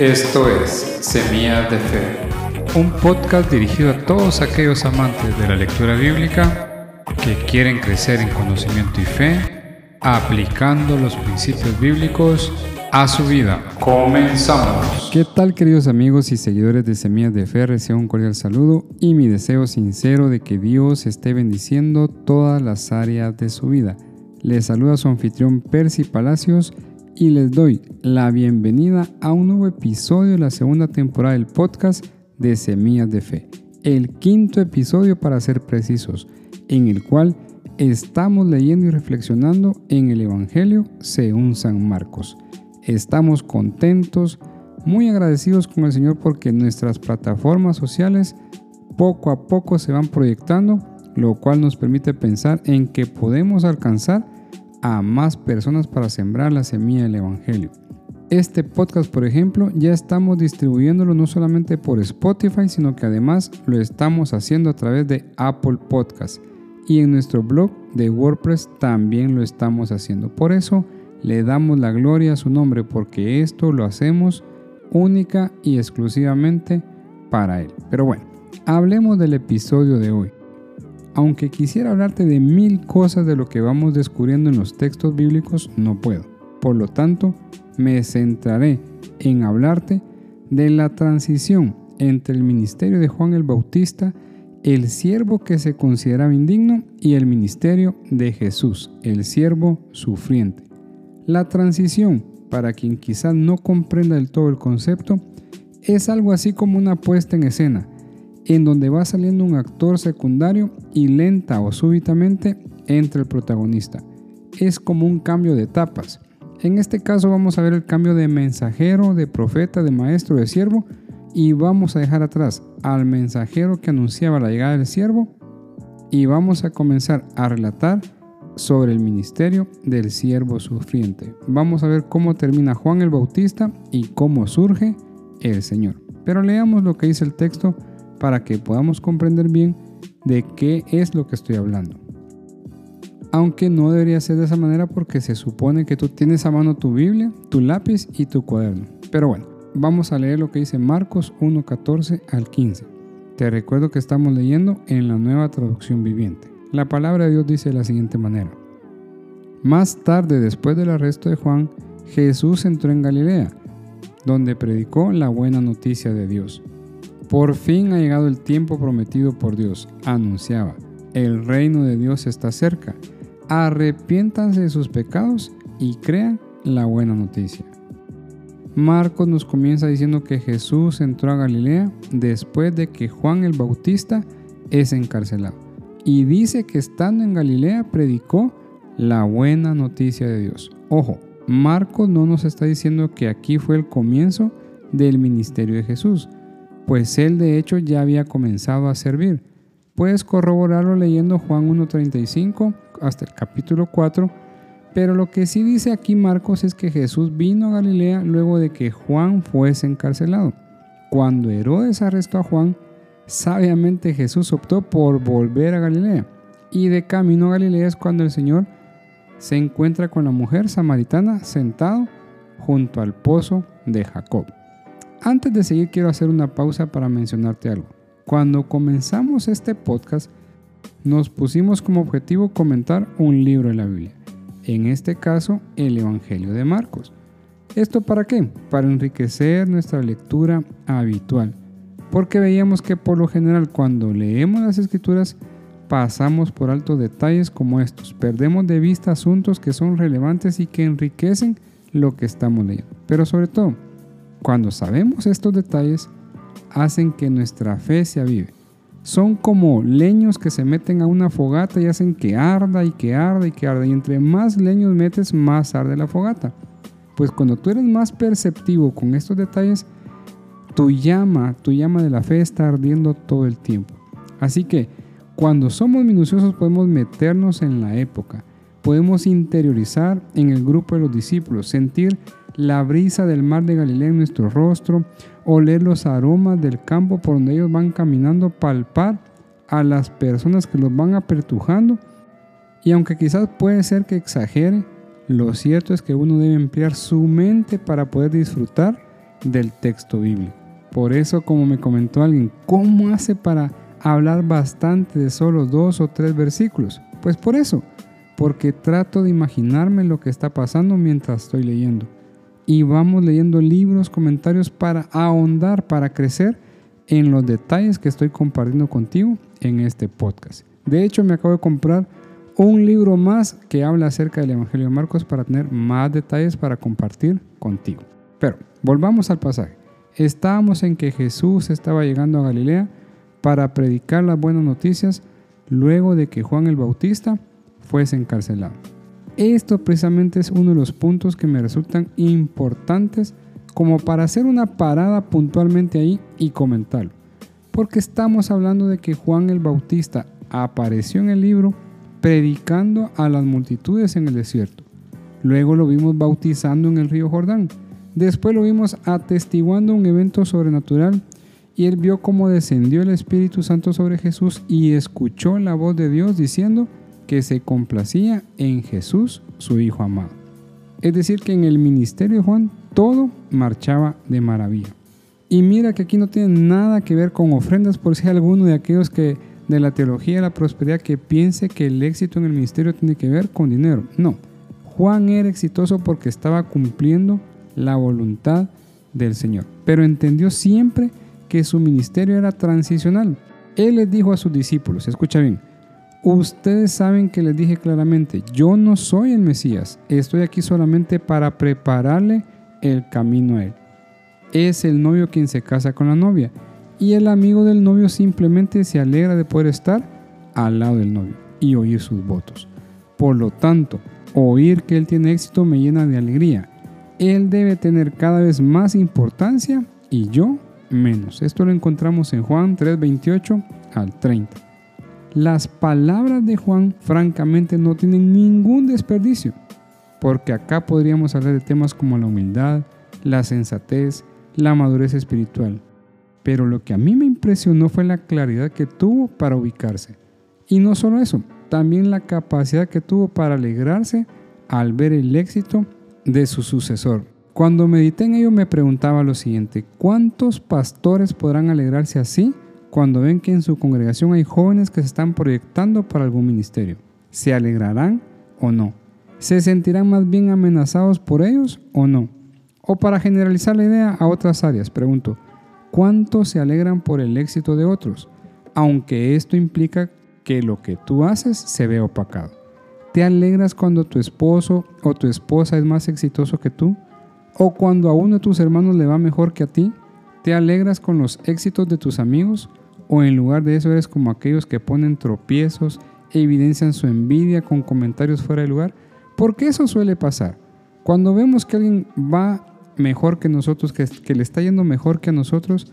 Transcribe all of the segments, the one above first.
Esto es Semillas de Fe, un podcast dirigido a todos aquellos amantes de la lectura bíblica que quieren crecer en conocimiento y fe, aplicando los principios bíblicos a su vida. Comenzamos. ¿Qué tal queridos amigos y seguidores de Semillas de Fe? Recibo un cordial saludo y mi deseo sincero de que Dios esté bendiciendo todas las áreas de su vida. Les saluda su anfitrión Percy Palacios y les doy la bienvenida a un nuevo episodio de la segunda temporada del podcast de Semillas de Fe, el quinto episodio para ser precisos, en el cual estamos leyendo y reflexionando en el Evangelio según San Marcos. Estamos contentos, muy agradecidos con el Señor porque nuestras plataformas sociales poco a poco se van proyectando, lo cual nos permite pensar en que podemos alcanzar a más personas para sembrar la semilla del Evangelio. Este podcast, por ejemplo, ya estamos distribuyéndolo no solamente por Spotify, sino que además lo estamos haciendo a través de Apple Podcast. Y en nuestro blog de WordPress también lo estamos haciendo. Por eso le damos la gloria a su nombre, porque esto lo hacemos única y exclusivamente para Él. Pero bueno, hablemos del episodio de hoy. Aunque quisiera hablarte de mil cosas de lo que vamos descubriendo en los textos bíblicos, no puedo. Por lo tanto, me centraré en hablarte de la transición entre el ministerio de Juan el Bautista, el siervo que se consideraba indigno, y el ministerio de Jesús, el siervo sufriente. La transición, para quien quizás no comprenda del todo el concepto, es algo así como una puesta en escena en donde va saliendo un actor secundario y lenta o súbitamente entra el protagonista. Es como un cambio de etapas. En este caso vamos a ver el cambio de mensajero, de profeta, de maestro, de siervo y vamos a dejar atrás al mensajero que anunciaba la llegada del siervo y vamos a comenzar a relatar sobre el ministerio del siervo sufriente. Vamos a ver cómo termina Juan el Bautista y cómo surge el Señor. Pero leamos lo que dice el texto para que podamos comprender bien de qué es lo que estoy hablando. Aunque no debería ser de esa manera porque se supone que tú tienes a mano tu Biblia, tu lápiz y tu cuaderno. Pero bueno, vamos a leer lo que dice Marcos 1.14 al 15. Te recuerdo que estamos leyendo en la nueva traducción viviente. La palabra de Dios dice de la siguiente manera. Más tarde, después del arresto de Juan, Jesús entró en Galilea, donde predicó la buena noticia de Dios por fin ha llegado el tiempo prometido por Dios, anunciaba. El reino de Dios está cerca. Arrepiéntanse de sus pecados y crean la buena noticia. Marcos nos comienza diciendo que Jesús entró a Galilea después de que Juan el Bautista es encarcelado. Y dice que estando en Galilea predicó la buena noticia de Dios. Ojo, Marcos no nos está diciendo que aquí fue el comienzo del ministerio de Jesús pues él de hecho ya había comenzado a servir. Puedes corroborarlo leyendo Juan 1.35 hasta el capítulo 4, pero lo que sí dice aquí Marcos es que Jesús vino a Galilea luego de que Juan fuese encarcelado. Cuando Herodes arrestó a Juan, sabiamente Jesús optó por volver a Galilea. Y de camino a Galilea es cuando el Señor se encuentra con la mujer samaritana sentado junto al pozo de Jacob. Antes de seguir quiero hacer una pausa para mencionarte algo. Cuando comenzamos este podcast nos pusimos como objetivo comentar un libro de la Biblia, en este caso el Evangelio de Marcos. ¿Esto para qué? Para enriquecer nuestra lectura habitual, porque veíamos que por lo general cuando leemos las escrituras pasamos por alto detalles como estos, perdemos de vista asuntos que son relevantes y que enriquecen lo que estamos leyendo, pero sobre todo cuando sabemos estos detalles, hacen que nuestra fe se avive. Son como leños que se meten a una fogata y hacen que arda y que arda y que arda. Y entre más leños metes, más arde la fogata. Pues cuando tú eres más perceptivo con estos detalles, tu llama, tu llama de la fe está ardiendo todo el tiempo. Así que cuando somos minuciosos podemos meternos en la época, podemos interiorizar en el grupo de los discípulos, sentir la brisa del mar de Galilea en nuestro rostro, oler los aromas del campo por donde ellos van caminando, palpar a las personas que los van apertujando. Y aunque quizás puede ser que exagere, lo cierto es que uno debe emplear su mente para poder disfrutar del texto bíblico. Por eso, como me comentó alguien, ¿cómo hace para hablar bastante de solo dos o tres versículos? Pues por eso, porque trato de imaginarme lo que está pasando mientras estoy leyendo. Y vamos leyendo libros, comentarios para ahondar, para crecer en los detalles que estoy compartiendo contigo en este podcast. De hecho, me acabo de comprar un libro más que habla acerca del Evangelio de Marcos para tener más detalles para compartir contigo. Pero volvamos al pasaje. Estábamos en que Jesús estaba llegando a Galilea para predicar las buenas noticias luego de que Juan el Bautista fuese encarcelado. Esto precisamente es uno de los puntos que me resultan importantes como para hacer una parada puntualmente ahí y comentarlo. Porque estamos hablando de que Juan el Bautista apareció en el libro predicando a las multitudes en el desierto. Luego lo vimos bautizando en el río Jordán. Después lo vimos atestiguando un evento sobrenatural y él vio cómo descendió el Espíritu Santo sobre Jesús y escuchó la voz de Dios diciendo que se complacía en Jesús, su Hijo amado. Es decir, que en el ministerio de Juan todo marchaba de maravilla. Y mira que aquí no tiene nada que ver con ofrendas por si hay alguno de aquellos que de la teología de la prosperidad que piense que el éxito en el ministerio tiene que ver con dinero. No, Juan era exitoso porque estaba cumpliendo la voluntad del Señor, pero entendió siempre que su ministerio era transicional. Él les dijo a sus discípulos, escucha bien, ustedes saben que les dije claramente, yo no soy el Mesías, estoy aquí solamente para prepararle el camino a él. Es el novio quien se casa con la novia y el amigo del novio simplemente se alegra de poder estar al lado del novio y oír sus votos. Por lo tanto, oír que él tiene éxito me llena de alegría. Él debe tener cada vez más importancia y yo menos. Esto lo encontramos en Juan 3:28 al 30. Las palabras de Juan francamente no tienen ningún desperdicio, porque acá podríamos hablar de temas como la humildad, la sensatez, la madurez espiritual. Pero lo que a mí me impresionó fue la claridad que tuvo para ubicarse. Y no solo eso, también la capacidad que tuvo para alegrarse al ver el éxito de su sucesor. Cuando medité en ello me preguntaba lo siguiente, ¿cuántos pastores podrán alegrarse así cuando ven que en su congregación hay jóvenes que se están proyectando para algún ministerio? ¿Se alegrarán o no? ¿Se sentirán más bien amenazados por ellos o no? O para generalizar la idea a otras áreas, pregunto, ¿Cuántos se alegran por el éxito de otros? Aunque esto implica que lo que tú haces se ve opacado. ¿Te alegras cuando tu esposo o tu esposa es más exitoso que tú? ¿O cuando a uno de tus hermanos le va mejor que a ti? ¿Te alegras con los éxitos de tus amigos? ¿O en lugar de eso eres como aquellos que ponen tropiezos e evidencian su envidia con comentarios fuera de lugar? Porque eso suele pasar. Cuando vemos que alguien va mejor que nosotros, que, que le está yendo mejor que a nosotros.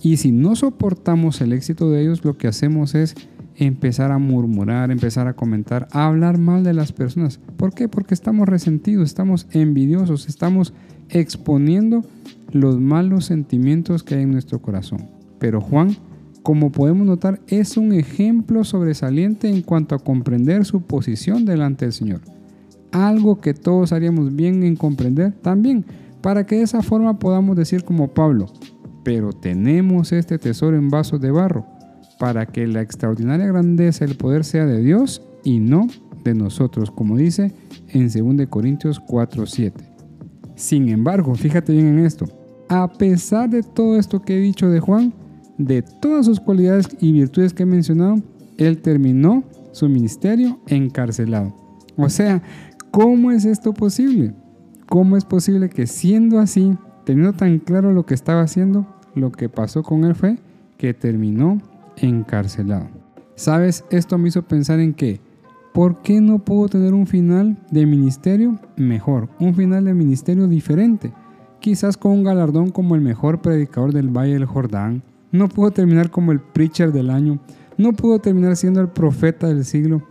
Y si no soportamos el éxito de ellos, lo que hacemos es empezar a murmurar, empezar a comentar, a hablar mal de las personas. ¿Por qué? Porque estamos resentidos, estamos envidiosos, estamos exponiendo los malos sentimientos que hay en nuestro corazón. Pero Juan, como podemos notar, es un ejemplo sobresaliente en cuanto a comprender su posición delante del Señor. Algo que todos haríamos bien en comprender también, para que de esa forma podamos decir como Pablo, pero tenemos este tesoro en vasos de barro, para que la extraordinaria grandeza del poder sea de Dios y no de nosotros, como dice en 2 Corintios 4:7. Sin embargo, fíjate bien en esto, a pesar de todo esto que he dicho de Juan, de todas sus cualidades y virtudes que he mencionado, él terminó su ministerio encarcelado. O sea, ¿cómo es esto posible? ¿Cómo es posible que siendo así, teniendo tan claro lo que estaba haciendo, lo que pasó con él fue que terminó encarcelado? ¿Sabes? Esto me hizo pensar en que, ¿por qué no puedo tener un final de ministerio mejor? Un final de ministerio diferente. Quizás con un galardón como el mejor predicador del Valle del Jordán. No puedo terminar como el preacher del año. No puedo terminar siendo el profeta del siglo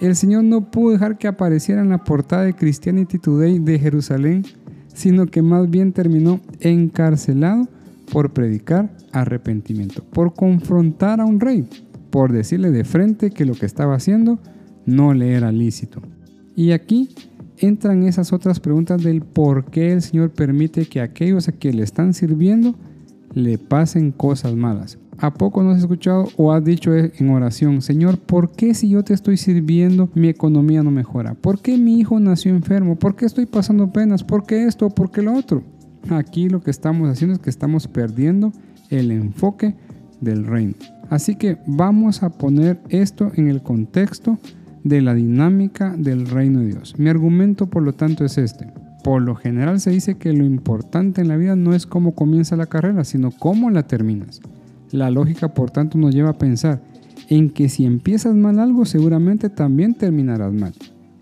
el Señor no pudo dejar que apareciera en la portada de Christianity Today de Jerusalén, sino que más bien terminó encarcelado por predicar arrepentimiento, por confrontar a un rey, por decirle de frente que lo que estaba haciendo no le era lícito. Y aquí entran esas otras preguntas del por qué el Señor permite que aquellos a que le están sirviendo le pasen cosas malas. ¿A poco no has escuchado o has dicho en oración, Señor, ¿por qué si yo te estoy sirviendo mi economía no mejora? ¿Por qué mi hijo nació enfermo? ¿Por qué estoy pasando penas? ¿Por qué esto? ¿Por qué lo otro? Aquí lo que estamos haciendo es que estamos perdiendo el enfoque del reino. Así que vamos a poner esto en el contexto de la dinámica del reino de Dios. Mi argumento por lo tanto es este. Por lo general se dice que lo importante en la vida no es cómo comienza la carrera, sino cómo la terminas. La lógica, por tanto, nos lleva a pensar en que si empiezas mal algo, seguramente también terminarás mal.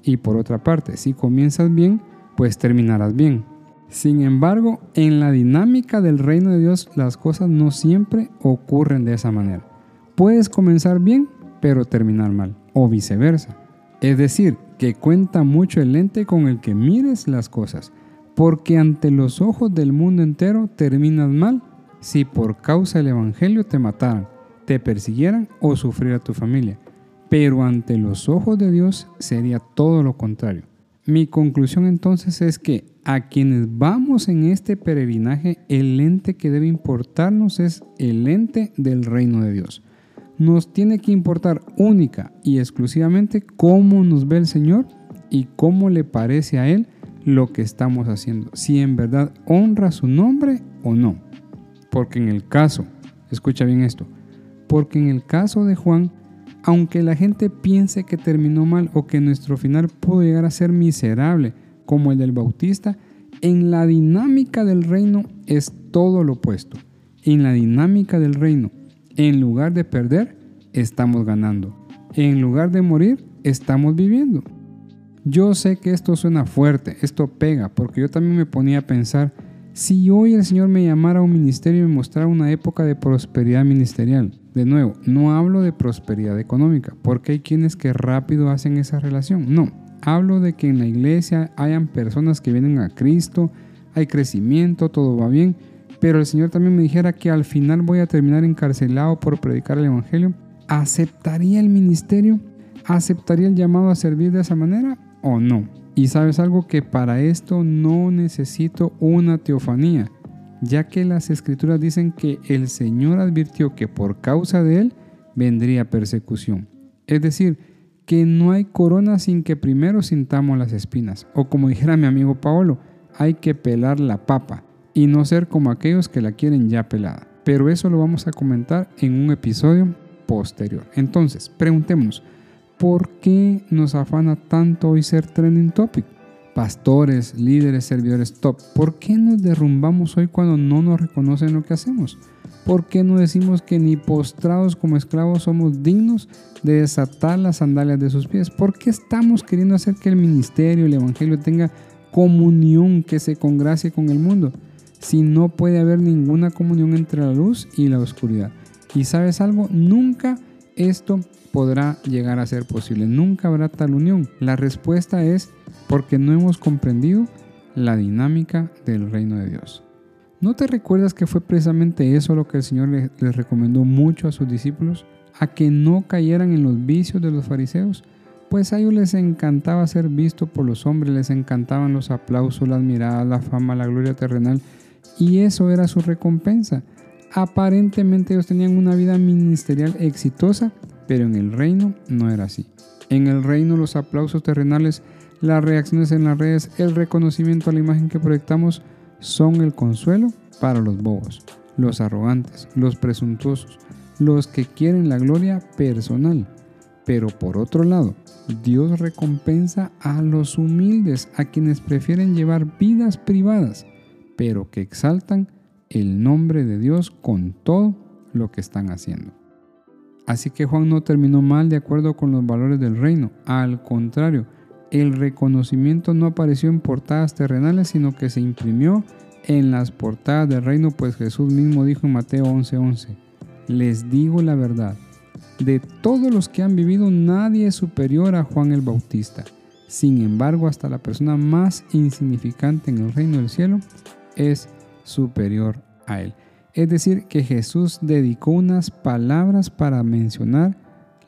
Y por otra parte, si comienzas bien, pues terminarás bien. Sin embargo, en la dinámica del reino de Dios, las cosas no siempre ocurren de esa manera. Puedes comenzar bien, pero terminar mal, o viceversa. Es decir, que cuenta mucho el lente con el que mires las cosas, porque ante los ojos del mundo entero terminas mal si por causa del Evangelio te mataran, te persiguieran o sufriera tu familia. Pero ante los ojos de Dios sería todo lo contrario. Mi conclusión entonces es que a quienes vamos en este peregrinaje, el ente que debe importarnos es el ente del reino de Dios. Nos tiene que importar única y exclusivamente cómo nos ve el Señor y cómo le parece a Él lo que estamos haciendo, si en verdad honra su nombre o no. Porque en el caso, escucha bien esto, porque en el caso de Juan, aunque la gente piense que terminó mal o que nuestro final pudo llegar a ser miserable, como el del Bautista, en la dinámica del reino es todo lo opuesto. En la dinámica del reino, en lugar de perder, estamos ganando. En lugar de morir, estamos viviendo. Yo sé que esto suena fuerte, esto pega, porque yo también me ponía a pensar, si hoy el Señor me llamara a un ministerio y me mostrara una época de prosperidad ministerial, de nuevo, no hablo de prosperidad económica, porque hay quienes que rápido hacen esa relación. No, hablo de que en la iglesia hayan personas que vienen a Cristo, hay crecimiento, todo va bien, pero el Señor también me dijera que al final voy a terminar encarcelado por predicar el Evangelio, ¿aceptaría el ministerio? ¿Aceptaría el llamado a servir de esa manera o no? Y sabes algo que para esto no necesito una teofanía, ya que las escrituras dicen que el Señor advirtió que por causa de él vendría persecución. Es decir, que no hay corona sin que primero sintamos las espinas. O como dijera mi amigo Paolo, hay que pelar la papa y no ser como aquellos que la quieren ya pelada. Pero eso lo vamos a comentar en un episodio posterior. Entonces, preguntémonos, ¿por qué nos afana tanto hoy ser trending topic? Pastores, líderes, servidores top, ¿por qué nos derrumbamos hoy cuando no nos reconocen lo que hacemos? ¿Por qué no decimos que ni postrados como esclavos somos dignos de desatar las sandalias de sus pies? ¿Por qué estamos queriendo hacer que el ministerio, el evangelio tenga comunión que se congracie con el mundo? Si no puede haber ninguna comunión entre la luz y la oscuridad. Y sabes algo, nunca esto podrá llegar a ser posible. Nunca habrá tal unión. La respuesta es porque no hemos comprendido la dinámica del reino de Dios. ¿No te recuerdas que fue precisamente eso lo que el Señor les recomendó mucho a sus discípulos? A que no cayeran en los vicios de los fariseos. Pues a ellos les encantaba ser visto por los hombres, les encantaban los aplausos, las miradas, la fama, la gloria terrenal. Y eso era su recompensa. Aparentemente ellos tenían una vida ministerial exitosa, pero en el reino no era así. En el reino los aplausos terrenales, las reacciones en las redes, el reconocimiento a la imagen que proyectamos son el consuelo para los bobos, los arrogantes, los presuntuosos, los que quieren la gloria personal. Pero por otro lado, Dios recompensa a los humildes, a quienes prefieren llevar vidas privadas, pero que exaltan el nombre de Dios con todo lo que están haciendo. Así que Juan no terminó mal de acuerdo con los valores del reino. Al contrario, el reconocimiento no apareció en portadas terrenales, sino que se imprimió en las portadas del reino, pues Jesús mismo dijo en Mateo 11:11, les digo la verdad, de todos los que han vivido nadie es superior a Juan el Bautista. Sin embargo, hasta la persona más insignificante en el reino del cielo es superior a él. Es decir, que Jesús dedicó unas palabras para mencionar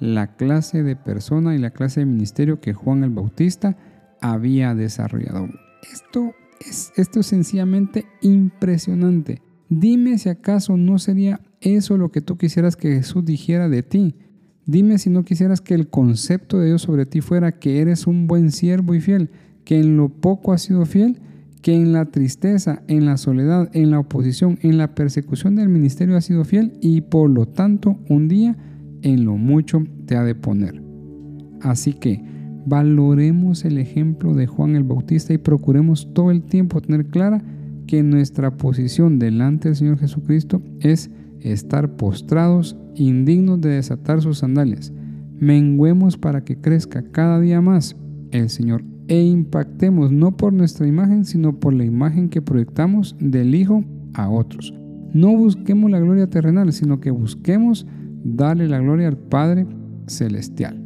la clase de persona y la clase de ministerio que Juan el Bautista había desarrollado. Esto es, esto es sencillamente impresionante. Dime si acaso no sería eso lo que tú quisieras que Jesús dijera de ti. Dime si no quisieras que el concepto de Dios sobre ti fuera que eres un buen siervo y fiel, que en lo poco has sido fiel, que en la tristeza, en la soledad, en la oposición, en la persecución del ministerio has sido fiel y por lo tanto un día en lo mucho te ha de poner. Así que valoremos el ejemplo de Juan el Bautista y procuremos todo el tiempo tener clara que nuestra posición delante del Señor Jesucristo es estar postrados, indignos de desatar sus sandalias. Menguemos para que crezca cada día más el Señor e impactemos no por nuestra imagen, sino por la imagen que proyectamos del Hijo a otros. No busquemos la gloria terrenal, sino que busquemos darle la gloria al Padre Celestial.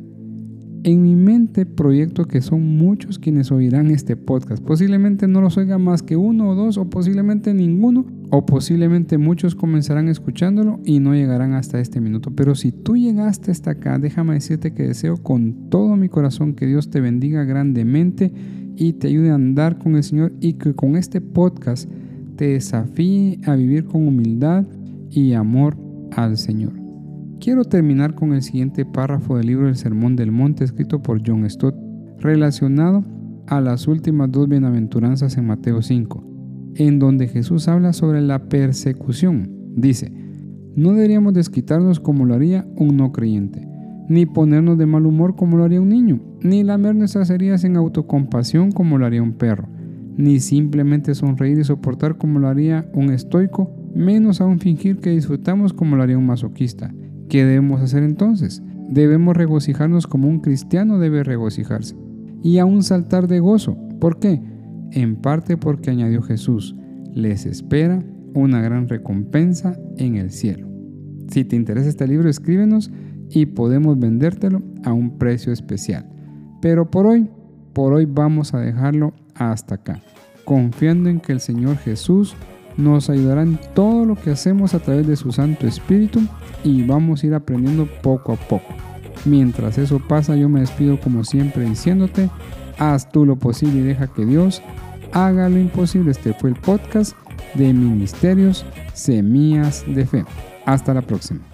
En mi mente proyecto que son muchos quienes oirán este podcast. Posiblemente no los oiga más que uno o dos, o posiblemente ninguno, o posiblemente muchos comenzarán escuchándolo y no llegarán hasta este minuto. Pero si tú llegaste hasta acá, déjame decirte que deseo con todo mi corazón que Dios te bendiga grandemente y te ayude a andar con el Señor y que con este podcast te desafíe a vivir con humildad y amor al Señor. Quiero terminar con el siguiente párrafo del libro del Sermón del Monte escrito por John Stott relacionado a las últimas dos bienaventuranzas en Mateo 5, en donde Jesús habla sobre la persecución. Dice, no deberíamos desquitarnos como lo haría un no creyente, ni ponernos de mal humor como lo haría un niño, ni lamer nuestras heridas en autocompasión como lo haría un perro, ni simplemente sonreír y soportar como lo haría un estoico, menos aún fingir que disfrutamos como lo haría un masoquista. ¿Qué debemos hacer entonces? Debemos regocijarnos como un cristiano debe regocijarse y aún saltar de gozo. ¿Por qué? En parte porque añadió Jesús, les espera una gran recompensa en el cielo. Si te interesa este libro, escríbenos y podemos vendértelo a un precio especial. Pero por hoy, por hoy vamos a dejarlo hasta acá, confiando en que el Señor Jesús nos ayudará en todo lo que hacemos a través de su Santo Espíritu y vamos a ir aprendiendo poco a poco. Mientras eso pasa, yo me despido como siempre diciéndote, haz tú lo posible y deja que Dios haga lo imposible. Este fue el podcast de Ministerios Semillas de Fe. Hasta la próxima.